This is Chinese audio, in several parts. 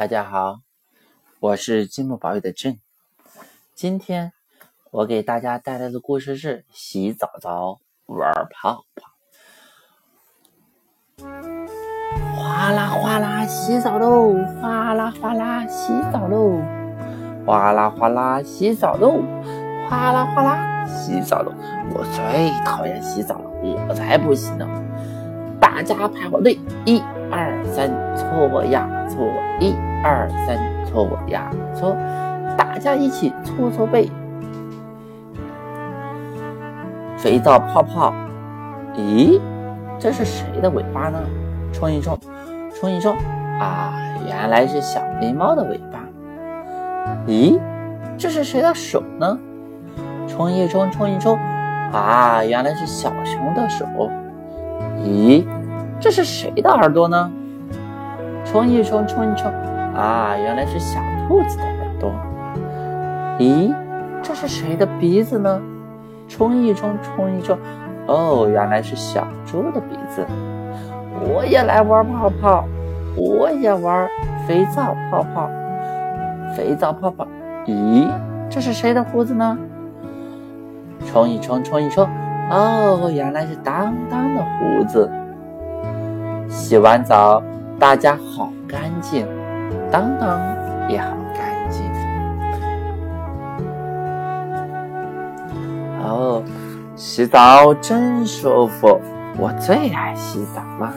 大家好，我是积木宝贝的朕。今天我给大家带来的故事是洗澡澡玩泡泡。哗啦哗啦洗澡喽，哗啦哗啦洗澡喽，哗啦哗啦洗澡喽，哗啦哗啦洗澡喽。我最讨厌洗澡了，我才不洗呢！大家排好队，一二三，搓呀搓，一二三，搓呀搓，大家一起搓搓背。肥皂泡泡，咦，这是谁的尾巴呢？冲一冲，冲一冲，啊，原来是小狸猫的尾巴。咦，这是谁的手呢？冲一冲，冲一冲，啊，原来是小熊的手。咦，这是谁的耳朵呢？冲一冲，冲一冲，啊，原来是小兔子的耳朵。咦，这是谁的鼻子呢？冲一冲，冲一冲，哦，原来是小猪的鼻子。我也来玩泡泡，我也玩肥皂泡泡，肥皂泡泡。咦，这是谁的胡子呢？冲一冲，冲一冲，哦，原来是当当的胡子。洗完澡，大家好干净，当当也好干净。哦，洗澡真舒服，我最爱洗澡了。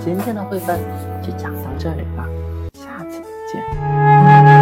今天的绘本就讲到这里了，下次再见。